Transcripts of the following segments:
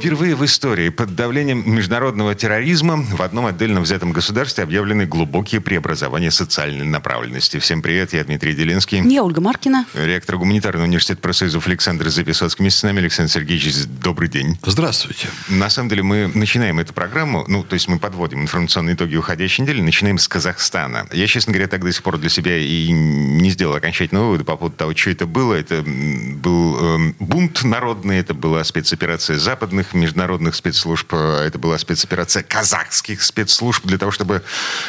Впервые в истории под давлением международного терроризма в одном отдельно взятом государстве объявлены глубокие преобразования социальной направленности. Всем привет, я Дмитрий Делинский. Я Ольга Маркина. Ректор гуманитарного университета профсоюзов Александр Записоцкий. Вместе с нами Александр Сергеевич, добрый день. Здравствуйте. На самом деле мы начинаем эту программу, ну, то есть мы подводим информационные итоги уходящей недели, начинаем с Казахстана. Я, честно говоря, так до сих пор для себя и не сделал окончательного вывода по поводу того, что это было. Это был э, бунт народный, это была спецоперация западных международных спецслужб. Э, это была спецоперация казахских спецслужб для того, чтобы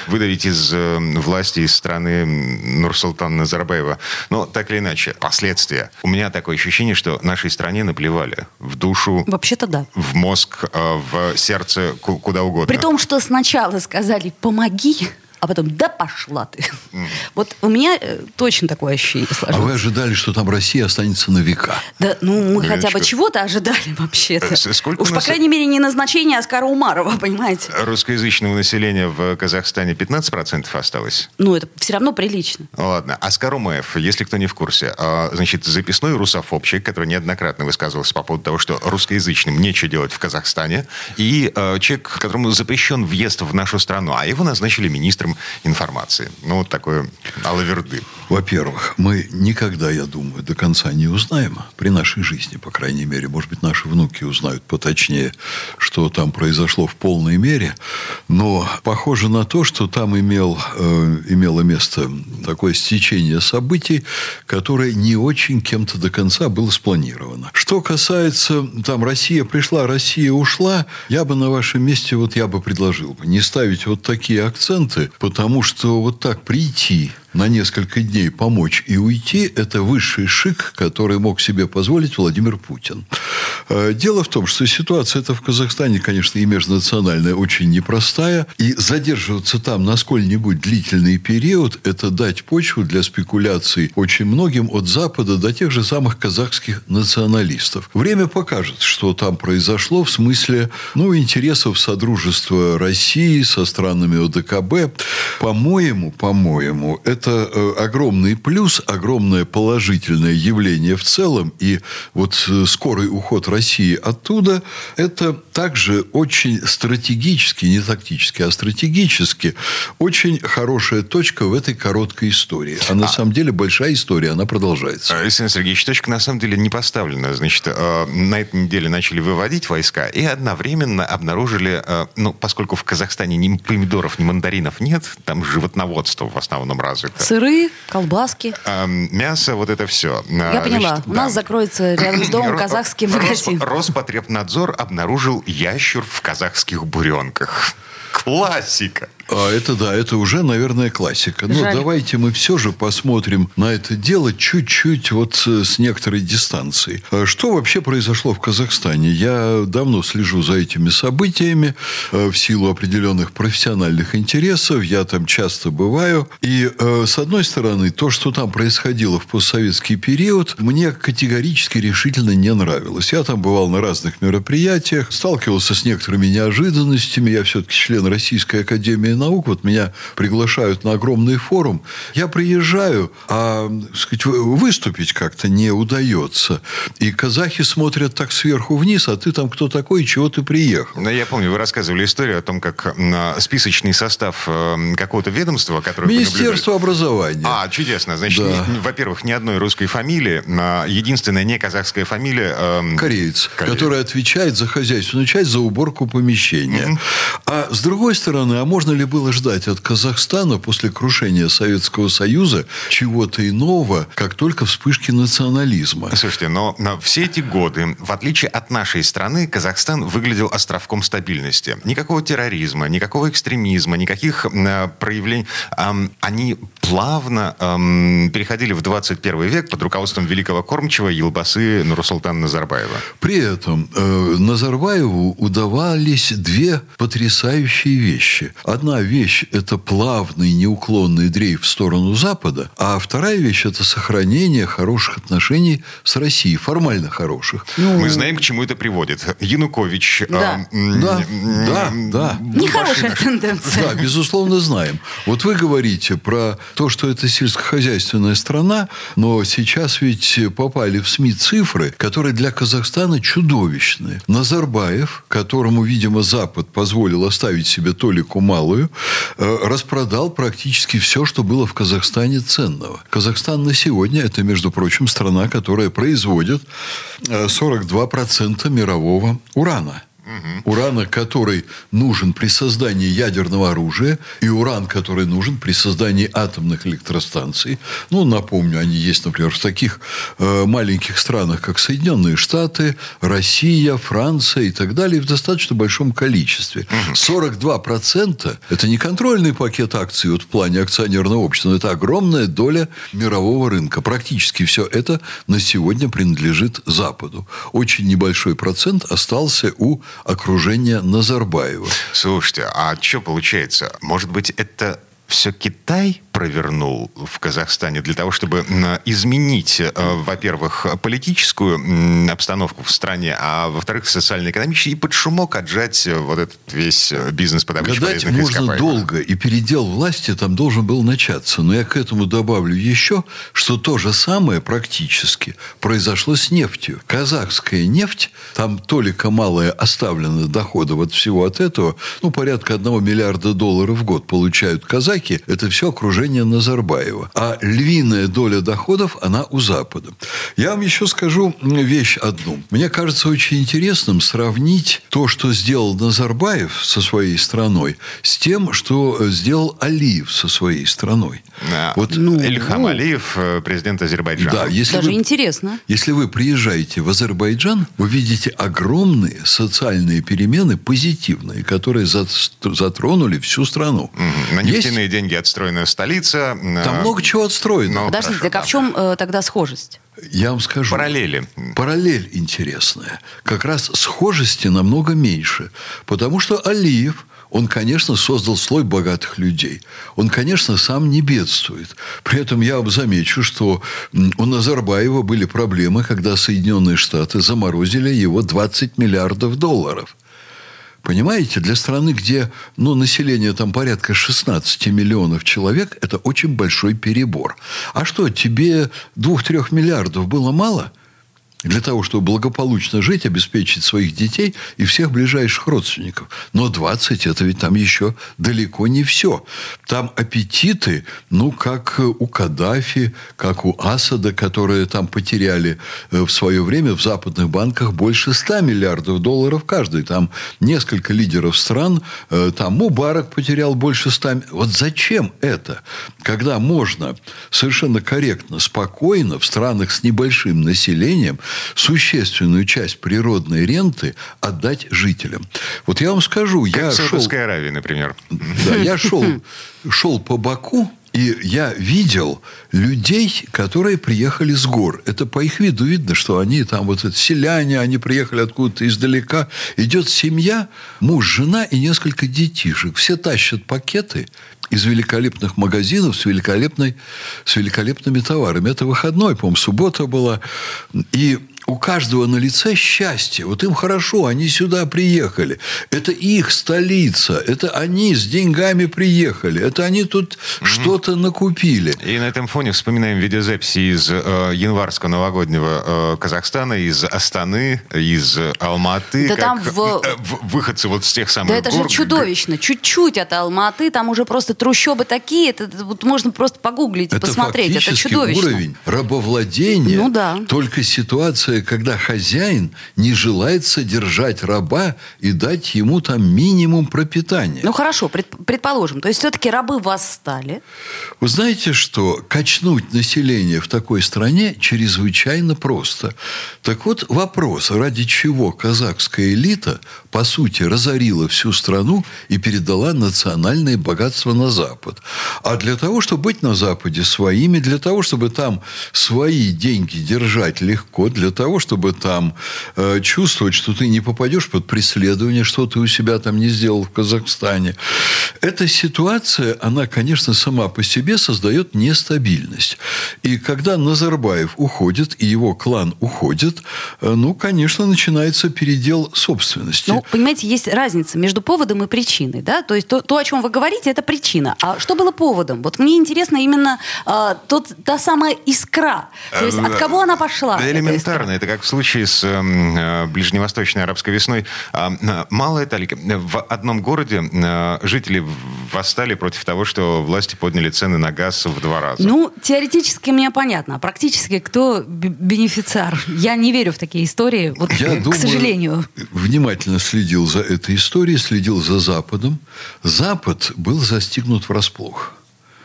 выдавить из э, власти, из страны Нурсултана Назарбаева. Но так или иначе, последствия. У меня такое ощущение, что нашей стране наплевали в душу. Вообще-то да. В мозг, э, в сердце, куда угодно. При том, что сначала сказали «помоги», а потом «да пошла ты». Mm. Вот у меня э, точно такое ощущение сложилось. А вы ожидали, что там Россия останется на века? Да, ну мы хотя бы чего-то ожидали вообще-то. Э, сколько Уж, по крайней мере, не назначение Оскара Умарова, понимаете? Русскоязычного населения в Казахстане 15% осталось? Ну, это все равно прилично. Ладно. Оскар Умаев, если кто не в курсе, а, значит, записной русофобщик, который неоднократно высказывался по поводу того, что русскоязычным нечего делать в Казахстане, и э, человек, которому запрещен въезд в нашу страну, а его назначили министром информации. Ну, вот такое алаверды. Во-первых, мы никогда, я думаю, до конца не узнаем при нашей жизни, по крайней мере. Может быть, наши внуки узнают поточнее, что там произошло в полной мере. Но похоже на то, что там имел, э, имело место такое стечение событий, которое не очень кем-то до конца было спланировано. Что касается, там, Россия пришла, Россия ушла, я бы на вашем месте, вот я бы предложил бы не ставить вот такие акценты, Потому что вот так прийти на несколько дней помочь и уйти – это высший шик, который мог себе позволить Владимир Путин. Э, дело в том, что ситуация эта в Казахстане, конечно, и межнациональная, очень непростая. И задерживаться там на сколь-нибудь длительный период – это дать почву для спекуляций очень многим от Запада до тех же самых казахских националистов. Время покажет, что там произошло в смысле ну, интересов Содружества России со странами ОДКБ. По-моему, по-моему, это это э, огромный плюс, огромное положительное явление в целом. И вот э, скорый уход России оттуда – это также очень стратегически, не тактически, а стратегически очень хорошая точка в этой короткой истории. А на а... самом деле большая история, она продолжается. Александр Сергеевич, точка на самом деле не поставлена. Значит, э, на этой неделе начали выводить войска и одновременно обнаружили, ну, поскольку в Казахстане ни помидоров, ни мандаринов нет, там животноводство в основном развито это? Сыры, колбаски. А, мясо, вот это все. Я а, поняла. Значит, У да. нас закроется рядом с домом казахский магазин. Роспотребнадзор обнаружил ящур в казахских буренках. Классика. А это да, это уже, наверное, классика. Но Жаль. давайте мы все же посмотрим на это дело чуть-чуть вот с некоторой дистанции. А что вообще произошло в Казахстане? Я давно слежу за этими событиями э, в силу определенных профессиональных интересов. Я там часто бываю. И, э, с одной стороны, то, что там происходило в постсоветский период, мне категорически решительно не нравилось. Я там бывал на разных мероприятиях, сталкивался с некоторыми неожиданностями. Я все-таки член Российской Академии наук, вот меня приглашают на огромный форум, я приезжаю, а сказать, выступить как-то не удается. И казахи смотрят так сверху вниз, а ты там кто такой, и чего ты приехал. Я помню, вы рассказывали историю о том, как списочный состав э, какого-то ведомства, которое... Министерство образования. А, чудесно. Значит, да. во-первых, ни одной русской фамилии, единственная не казахская фамилия... Э, Кореец, Кореец, который отвечает за хозяйственную часть, за уборку помещения. Mm-hmm. А с другой стороны, а можно ли было ждать от Казахстана после крушения Советского Союза чего-то иного, как только вспышки национализма. Слушайте, но, но все эти годы, в отличие от нашей страны, Казахстан выглядел островком стабильности. Никакого терроризма, никакого экстремизма, никаких э, проявлений. Э, они плавно э, переходили в 21 век под руководством великого кормчего Елбасы Нурсултана Назарбаева. При этом э, Назарбаеву удавались две потрясающие вещи. Одна вещь – это плавный, неуклонный дрейф в сторону Запада, а вторая вещь – это сохранение хороших отношений с Россией, формально хороших. Ну, Мы знаем, к чему это приводит. Янукович... Да, э, да, да, да. Нехорошая тенденция. Да, безусловно, знаем. Вот вы говорите про то, что это сельскохозяйственная страна, но сейчас ведь попали в СМИ цифры, которые для Казахстана чудовищные. Назарбаев, которому, видимо, Запад позволил оставить себе толику малую, э, распродал практически все, что было в Казахстане ценного. Казахстан на сегодня – это, между прочим, страна, которая производит 42% э, мирового урана угу. урана, который нужен при создании ядерного оружия, и уран, который нужен при создании атомных электростанций. Ну, напомню, они есть, например, в таких э, маленьких странах, как Соединенные Штаты, Россия, Франция и так далее, в достаточно большом количестве. Угу. 42% – это не контрольный пакет акций вот в плане акционерного общества, но это огромная доля мирового рынка. Практически все это на сегодня принадлежит Западу. Очень небольшой процент остался у окружения Назарбаева. Слушайте, а что получается? Может быть, это все Китай провернул в Казахстане для того, чтобы изменить, э, во-первых, политическую обстановку в стране, а во-вторых, социально-экономический, и под шумок отжать э, вот этот весь э, бизнес по добыче Гадать можно долго, и передел власти там должен был начаться. Но я к этому добавлю еще, что то же самое практически произошло с нефтью. Казахская нефть, там толика малая оставлена дохода от всего от этого, ну, порядка одного миллиарда долларов в год получают казаки. Это все окружение окружения Назарбаева. А львиная доля доходов, она у Запада. Я вам еще скажу вещь одну. Мне кажется очень интересным сравнить то, что сделал Назарбаев со своей страной, с тем, что сделал Алиев со своей страной. Да. Вот, ну, Ильхам ну, Алиев, э, президент Азербайджана. Да, если Даже вы, интересно. Если вы приезжаете в Азербайджан, вы видите огромные социальные перемены, позитивные, которые затронули всю страну. Угу. На нефтяные Есть... деньги отстроена столица столица. Там э, много чего отстроено. Ну, Подождите, хорошо, так а в чем э, тогда схожесть? Я вам скажу. Параллели. Параллель интересная. Как раз схожести намного меньше. Потому что Алиев, он, конечно, создал слой богатых людей. Он, конечно, сам не бедствует. При этом я вам замечу, что у Назарбаева были проблемы, когда Соединенные Штаты заморозили его 20 миллиардов долларов. Понимаете, для страны, где ну, население там порядка 16 миллионов человек, это очень большой перебор. А что, тебе 2-3 миллиардов было мало – для того, чтобы благополучно жить, обеспечить своих детей и всех ближайших родственников. Но 20 – это ведь там еще далеко не все. Там аппетиты, ну, как у Каддафи, как у Асада, которые там потеряли э, в свое время в западных банках больше 100 миллиардов долларов каждый. Там несколько лидеров стран, э, там Мубарак потерял больше 100. Вот зачем это? Когда можно совершенно корректно, спокойно в странах с небольшим населением – существенную часть природной ренты отдать жителям. Вот я вам скажу, как я в Саудовской шел... Аравии, например. Да, я шел, шел по Баку, и я видел людей, которые приехали с гор. Это по их виду видно, что они там вот это селяне, они приехали откуда-то издалека. Идет семья, муж, жена и несколько детишек. Все тащат пакеты из великолепных магазинов с, великолепной, с великолепными товарами. Это выходной, по-моему, суббота была. И у каждого на лице счастье. Вот им хорошо, они сюда приехали. Это их столица. Это они с деньгами приехали. Это они тут угу. что-то накупили. И на этом фоне вспоминаем видеозаписи из э, январского новогоднего э, Казахстана, из Астаны, из Алматы. Да там в... Э, выходцы вот с тех самых Да это гор. же чудовищно. Чуть-чуть от Алматы, там уже просто трущобы такие. Это вот можно просто погуглить и посмотреть. Это чудовищно. уровень рабовладения. Ну да. Только ситуация когда хозяин не желает содержать раба и дать ему там минимум пропитания. Ну хорошо, предположим. То есть все-таки рабы восстали. Вы знаете, что качнуть население в такой стране чрезвычайно просто. Так вот вопрос, ради чего казахская элита, по сути, разорила всю страну и передала национальное богатство на Запад. А для того, чтобы быть на Западе своими, для того, чтобы там свои деньги держать легко, для того, чтобы там э, чувствовать, что ты не попадешь под преследование, что ты у себя там не сделал в Казахстане. Эта ситуация, она, конечно, сама по себе создает нестабильность. И когда Назарбаев уходит, и его клан уходит, э, ну, конечно, начинается передел собственности. Ну, понимаете, есть разница между поводом и причиной, да? То есть то, то о чем вы говорите, это причина. А что было поводом? Вот мне интересно именно э, тот, та самая искра. То есть от кого она пошла? Да, элементарно. Это как в случае с э, ближневосточной арабской весной. Э, мало это, в одном городе э, жители восстали против того, что власти подняли цены на газ в два раза. Ну, теоретически мне понятно. А практически кто бенефициар? Я не верю в такие истории, вот, Я к думаю, сожалению. внимательно следил за этой историей, следил за Западом. Запад был застигнут врасплох.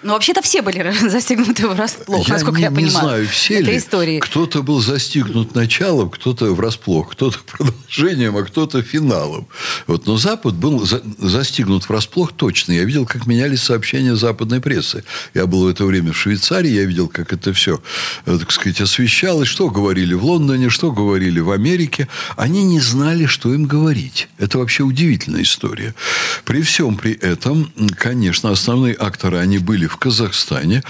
Но вообще-то все были застигнуты врасплох, я насколько не, я понимаю. не знаю, все ли. истории. Кто-то был застигнут началом, кто-то врасплох, кто-то продолжением, а кто-то финалом. Вот. Но Запад был за, застигнут врасплох точно. Я видел, как менялись сообщения западной прессы. Я был в это время в Швейцарии, я видел, как это все, э, так сказать, освещалось, что говорили в Лондоне, что говорили в Америке. Они не знали, что им говорить. Это вообще удивительная история. При всем при этом, конечно, основные акторы, они были в в Казахстане.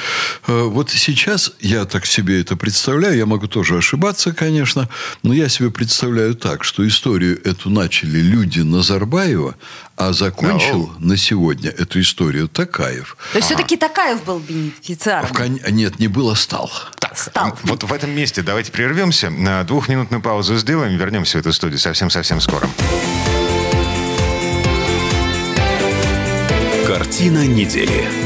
Э, вот сейчас я так себе это представляю, я могу тоже ошибаться, конечно, но я себе представляю так, что историю эту начали люди Назарбаева, а закончил no. на сегодня эту историю Такаев. То есть, ага. все-таки Такаев был бенефициаром? Кон... Нет, не было, стал. Так, стал. Вот в этом месте давайте прервемся, на двухминутную паузу сделаем, вернемся в эту студию совсем-совсем скоро. Картина недели.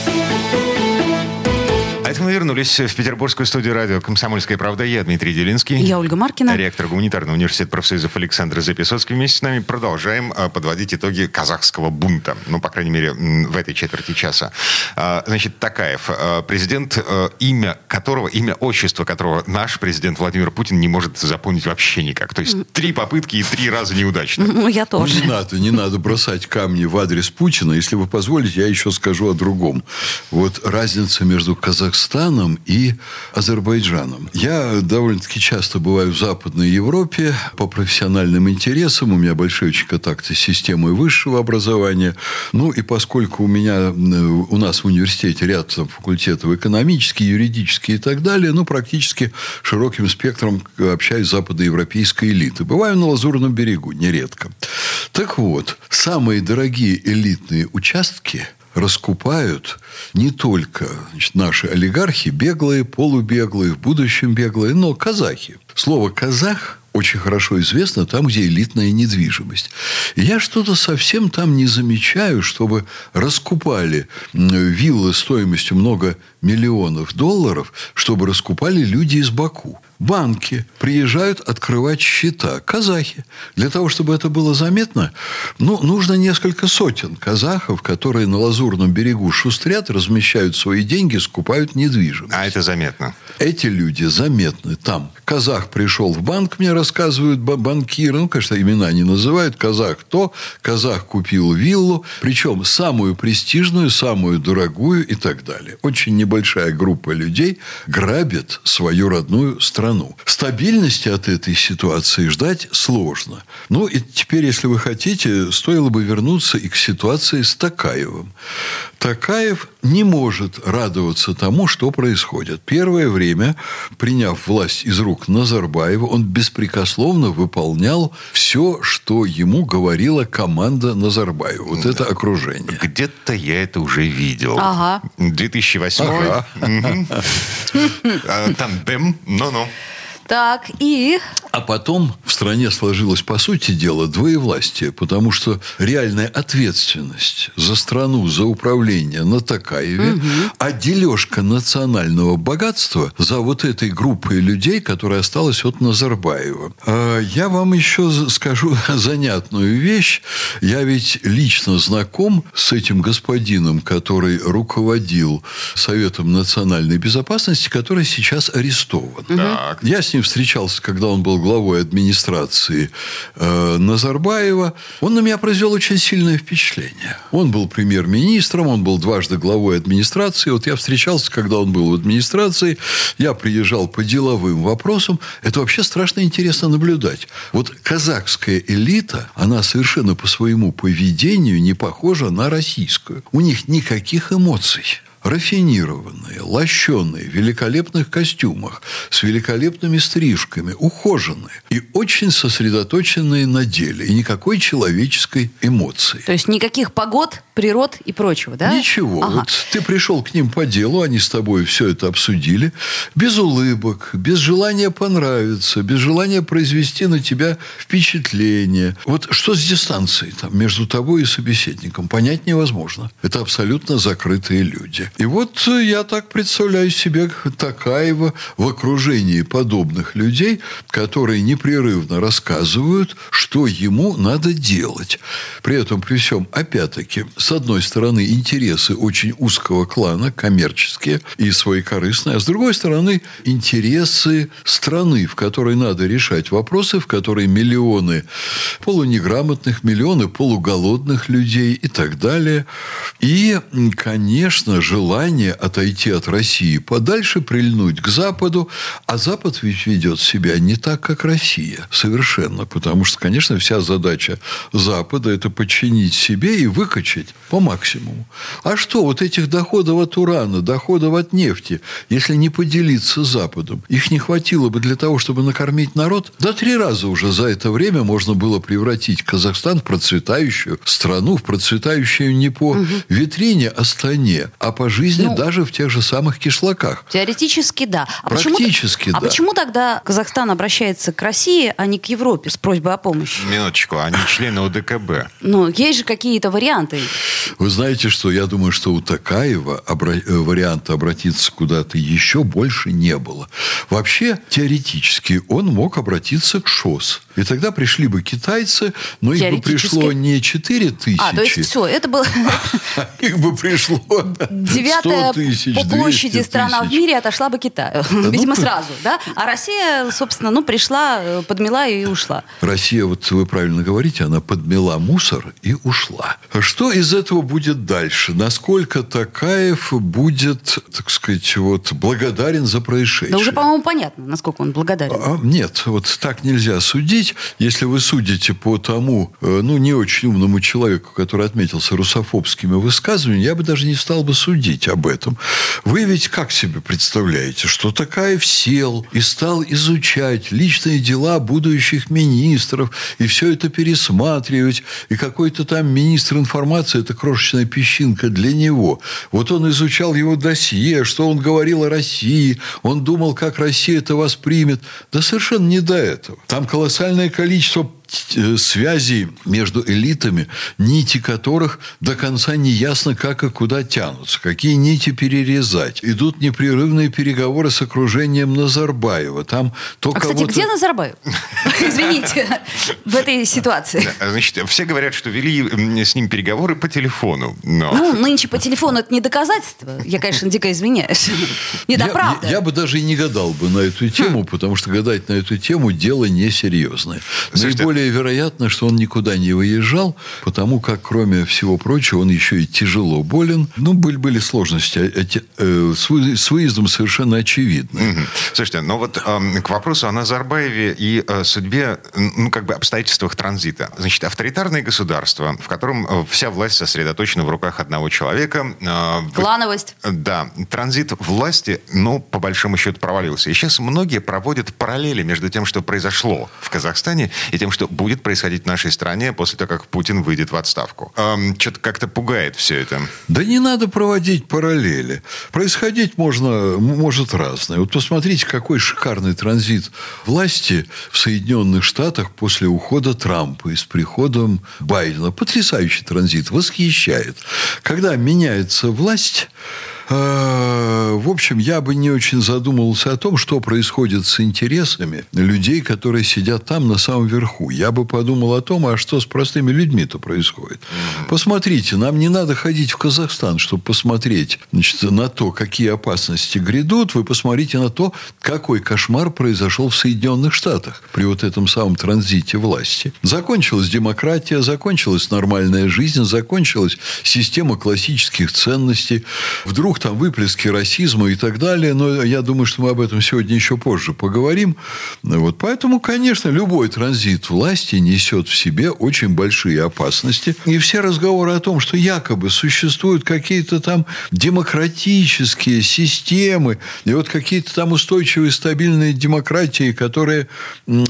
Мы вернулись в петербургскую студию радио «Комсомольская правда». Я Дмитрий Делинский. Я Ольга Маркина. Ректор гуманитарного университета профсоюзов Александр Записоцкий. Вместе с нами продолжаем а, подводить итоги казахского бунта. Ну, по крайней мере, в этой четверти часа. А, значит, Такаев, а, президент, имя которого, имя, отчество которого наш президент Владимир Путин не может запомнить вообще никак. То есть три попытки и три раза неудачно. Ну, я тоже. Ну, не надо, не надо бросать камни в адрес Путина. Если вы позволите, я еще скажу о другом. Вот разница между Казахстаном Казахстаном и Азербайджаном. Я довольно-таки часто бываю в Западной Европе по профессиональным интересам. У меня большие очень контакты с системой высшего образования. Ну, и поскольку у меня, у нас в университете ряд там, факультетов экономические, юридические и так далее, ну, практически широким спектром общаюсь с западноевропейской элитой. Бываю на Лазурном берегу, нередко. Так вот, самые дорогие элитные участки – раскупают не только значит, наши олигархи, беглые, полубеглые, в будущем беглые, но казахи. Слово «казах» очень хорошо известно там, где элитная недвижимость. Я что-то совсем там не замечаю, чтобы раскупали виллы стоимостью много миллионов долларов, чтобы раскупали люди из Баку банки приезжают открывать счета. Казахи. Для того, чтобы это было заметно, ну, нужно несколько сотен казахов, которые на Лазурном берегу шустрят, размещают свои деньги, скупают недвижимость. А это заметно? Эти люди заметны там. Казах пришел в банк, мне рассказывают банкиры, ну, конечно, имена не называют. Казах то, казах купил виллу, причем самую престижную, самую дорогую и так далее. Очень небольшая группа людей грабит свою родную страну страну. Стабильности от этой ситуации ждать сложно. Ну, и теперь, если вы хотите, стоило бы вернуться и к ситуации с Такаевым. Такаев не может радоваться тому, что происходит. Первое время, приняв власть из рук Назарбаева, он беспрекословно выполнял все, что ему говорила команда Назарбаева. Вот это окружение. Где-то я это уже видел. Ага. 2008. Ага. А, тандем. Ну-ну. Так, и... А потом в стране сложилось, по сути дела, двоевластие, потому что реальная ответственность за страну, за управление на Такаеве, угу. а дележка национального богатства за вот этой группой людей, которая осталась от Назарбаева. А я вам еще скажу занятную вещь. Я ведь лично знаком с этим господином, который руководил Советом национальной безопасности, который сейчас арестован. Так. Я с ним встречался, когда он был главой администрации э, Назарбаева. Он на меня произвел очень сильное впечатление. Он был премьер-министром, он был дважды главой администрации. Вот я встречался, когда он был в администрации. Я приезжал по деловым вопросам. Это вообще страшно интересно наблюдать. Вот казахская элита, она совершенно по своему поведению не похожа на российскую. У них никаких эмоций рафинированные, лощеные, в великолепных костюмах, с великолепными стрижками, ухоженные и очень сосредоточенные на деле. И никакой человеческой эмоции. То есть никаких погод, природ и прочего, да? Ничего. Ага. Вот ты пришел к ним по делу, они с тобой все это обсудили, без улыбок, без желания понравиться, без желания произвести на тебя впечатление. Вот что с дистанцией там, между тобой и собеседником, понять невозможно. Это абсолютно закрытые люди. И вот я так представляю себе Такаева в окружении подобных людей, которые непрерывно рассказывают, что ему надо делать. При этом, при всем, опять-таки, с одной стороны, интересы очень узкого клана, коммерческие и своекорыстные, а с другой стороны, интересы страны, в которой надо решать вопросы, в которой миллионы полунеграмотных, миллионы полуголодных людей и так далее. И, конечно, желание желание отойти от России подальше, прильнуть к Западу, а Запад ведь ведет себя не так, как Россия. Совершенно. Потому что, конечно, вся задача Запада – это подчинить себе и выкачать по максимуму. А что, вот этих доходов от урана, доходов от нефти, если не поделиться с Западом, их не хватило бы для того, чтобы накормить народ? Да три раза уже за это время можно было превратить Казахстан в процветающую страну, в процветающую не по угу. витрине, а стране, а по жизни ну, даже в тех же самых кишлаках. Теоретически да. А Практически почему, а да. А почему тогда Казахстан обращается к России, а не к Европе с просьбой о помощи? Минуточку, они члены ОДКБ. Ну, есть же какие-то варианты. Вы знаете, что я думаю, что у Такаева обра... Э, варианта обратиться куда-то еще больше не было. Вообще, теоретически, он мог обратиться к ШОС. И тогда пришли бы китайцы, но их бы пришло не 4 тысячи. А, то есть все, это было... Их бы пришло девятая по площади страна в мире отошла бы Китаю. Ну, Видимо, сразу, да? А Россия, собственно, ну, пришла, э, подмела и ушла. Россия, вот вы правильно говорите, она подмела мусор и ушла. Что из этого будет дальше? Насколько Такаев будет, так сказать, вот, благодарен за происшедшее? Да уже, по-моему, понятно, насколько он благодарен. А, нет, вот так нельзя судить. Если вы судите по тому, э, ну, не очень умному человеку, который отметился русофобскими высказываниями, я бы даже не стал бы судить об этом. Вы ведь как себе представляете, что Такаев сел и стал изучать личные дела будущих министров, и все это пересматривать, и какой-то там министр информации – это крошечная песчинка для него. Вот он изучал его досье, что он говорил о России, он думал, как Россия это воспримет. Да совершенно не до этого. Там колоссальное количество связи между элитами, нити которых до конца не ясно, как и куда тянутся, какие нити перерезать. Идут непрерывные переговоры с окружением Назарбаева. Там то а, кстати, где Назарбаев? Извините, в этой ситуации. Значит, все говорят, что вели с ним переговоры по телефону. Но... Ну, нынче по телефону это не доказательство. Я, конечно, дико извиняюсь. Не да, правда. Я бы даже и не гадал бы на эту тему, потому что гадать на эту тему дело несерьезное. Наиболее более вероятно, что он никуда не выезжал, потому как, кроме всего прочего, он еще и тяжело болен. Ну, были, были сложности эти, э, с, вы, с выездом совершенно очевидно. Угу. Слушайте, но вот э, к вопросу о Назарбаеве и э, судьбе ну, как бы обстоятельствах транзита. Значит, авторитарное государство, в котором э, вся власть сосредоточена в руках одного человека. Э, Клановость. Да. Транзит власти, ну, по большому счету, провалился. И сейчас многие проводят параллели между тем, что произошло в Казахстане, и тем, что будет происходить в нашей стране после того, как Путин выйдет в отставку. Эм, что-то как-то пугает все это. Да не надо проводить параллели. Происходить можно, может разное. Вот посмотрите, какой шикарный транзит власти в Соединенных Штатах после ухода Трампа и с приходом Байдена. Потрясающий транзит, восхищает. Когда меняется власть, в общем, я бы не очень задумывался о том, что происходит с интересами людей, которые сидят там на самом верху. Я бы подумал о том, а что с простыми людьми-то происходит. Посмотрите, нам не надо ходить в Казахстан, чтобы посмотреть значит, на то, какие опасности грядут. Вы посмотрите на то, какой кошмар произошел в Соединенных Штатах при вот этом самом транзите власти. Закончилась демократия, закончилась нормальная жизнь, закончилась система классических ценностей. Вдруг там выплески расизма и так далее, но я думаю, что мы об этом сегодня еще позже поговорим. Вот, поэтому, конечно, любой транзит власти несет в себе очень большие опасности. И все разговоры о том, что якобы существуют какие-то там демократические системы, и вот какие-то там устойчивые, стабильные демократии, которые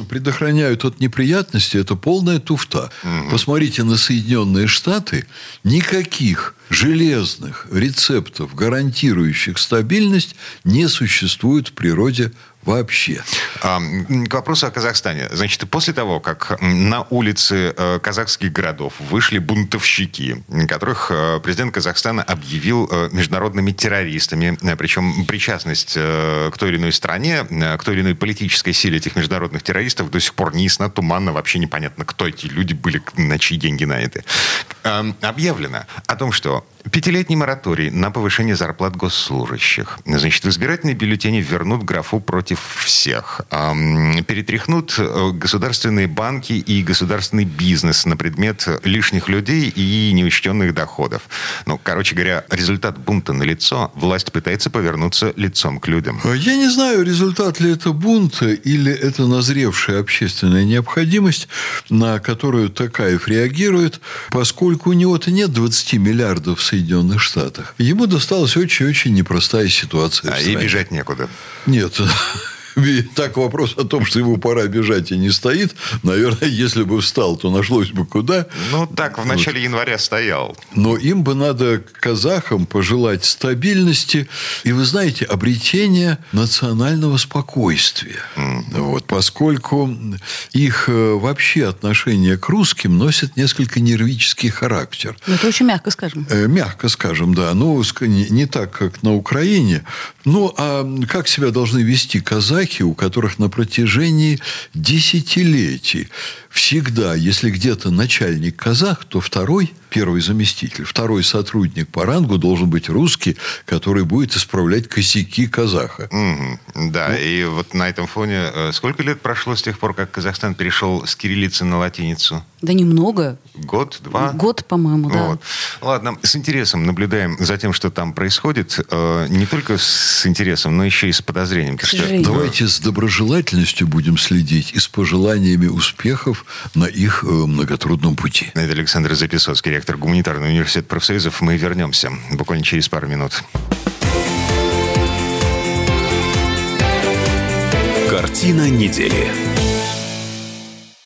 предохраняют от неприятностей, это полная туфта. Угу. Посмотрите на Соединенные Штаты, никаких железных рецептов, гарантирующих стабильность, не существует в природе вообще. К вопросу о Казахстане. Значит, после того, как на улицы э, казахских городов вышли бунтовщики, которых э, президент Казахстана объявил э, международными террористами, причем причастность к той или иной стране, к той или иной политической силе этих международных террористов до сих пор неясна, туманно, вообще непонятно, кто эти люди были, на чьи деньги наняты. Объявлено о том, что Пятилетний мораторий на повышение зарплат госслужащих. Значит, в избирательные бюллетени вернут графу против всех. Перетряхнут э, государственные банки и государственный бизнес на предмет лишних людей и неучтенных доходов. Ну, короче говоря, результат бунта на лицо. Власть пытается повернуться лицом к людям. А я не знаю, результат ли это бунта или это назревшая общественная необходимость, на которую Такаев реагирует, поскольку у него-то нет 20 миллиардов Соединенных Штатах. Ему досталась очень-очень непростая ситуация. А и бежать некуда. Нет. так вопрос о том, что ему пора бежать и не стоит, наверное, если бы встал, то нашлось бы куда. Ну, так, в начале вот. января стоял. Но им бы надо казахам пожелать стабильности и, вы знаете, обретения национального спокойствия. Mm. Вот, поскольку их э, вообще отношение к русским носит несколько нервический характер. Ну, это очень мягко скажем. Э, мягко скажем, да. Ну, не так, как на Украине. Ну, а как себя должны вести казахи казахи, у которых на протяжении десятилетий всегда, если где-то начальник казах, то второй, первый заместитель, второй сотрудник по рангу должен быть русский, который будет исправлять косяки казаха. Угу, да, ну, и вот на этом фоне э, сколько лет прошло с тех пор, как Казахстан перешел с кириллицы на латиницу? Да немного. Год, два? Год, по-моему, да. Вот. Ладно, с интересом наблюдаем за тем, что там происходит. Э, не только с интересом, но еще и с подозрением. К Давайте с доброжелательностью будем следить и с пожеланиями успехов на их э, многотрудном пути. Это Александр Записоцкий, ректор Гуманитарного университета профсоюзов. Мы вернемся буквально через пару минут. Картина недели.